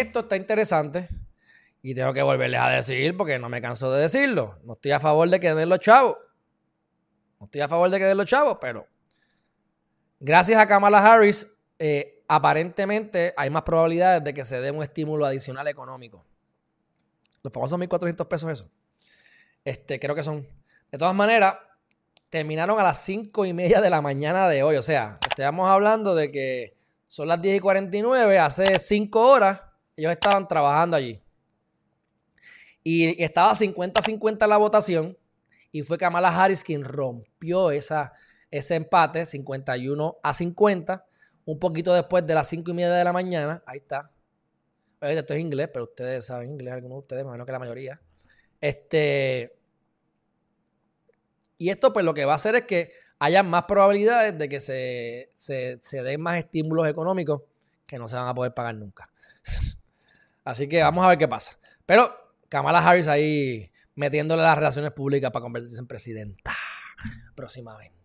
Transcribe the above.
esto está interesante y tengo que volverles a decir porque no me canso de decirlo. No estoy a favor de que den los chavos. No estoy a favor de que den los chavos, pero gracias a Kamala Harris, eh, aparentemente hay más probabilidades de que se dé un estímulo adicional económico. Los famosos 1.400 pesos, eso. Este, creo que son. De todas maneras, terminaron a las 5 y media de la mañana de hoy. O sea, estamos hablando de que son las 10 y 49, hace 5 horas, ellos estaban trabajando allí. Y estaba 50-50 la votación. Y fue Kamala Harris quien rompió esa, ese empate, 51 a 50, un poquito después de las 5 y media de la mañana. Ahí está. Esto es inglés, pero ustedes saben inglés, algunos de ustedes, menos que la mayoría. Este. Y esto, pues, lo que va a hacer es que haya más probabilidades de que se, se den más estímulos económicos que no se van a poder pagar nunca. Así que vamos a ver qué pasa. Pero Kamala Harris ahí metiéndole las relaciones públicas para convertirse en presidenta próximamente.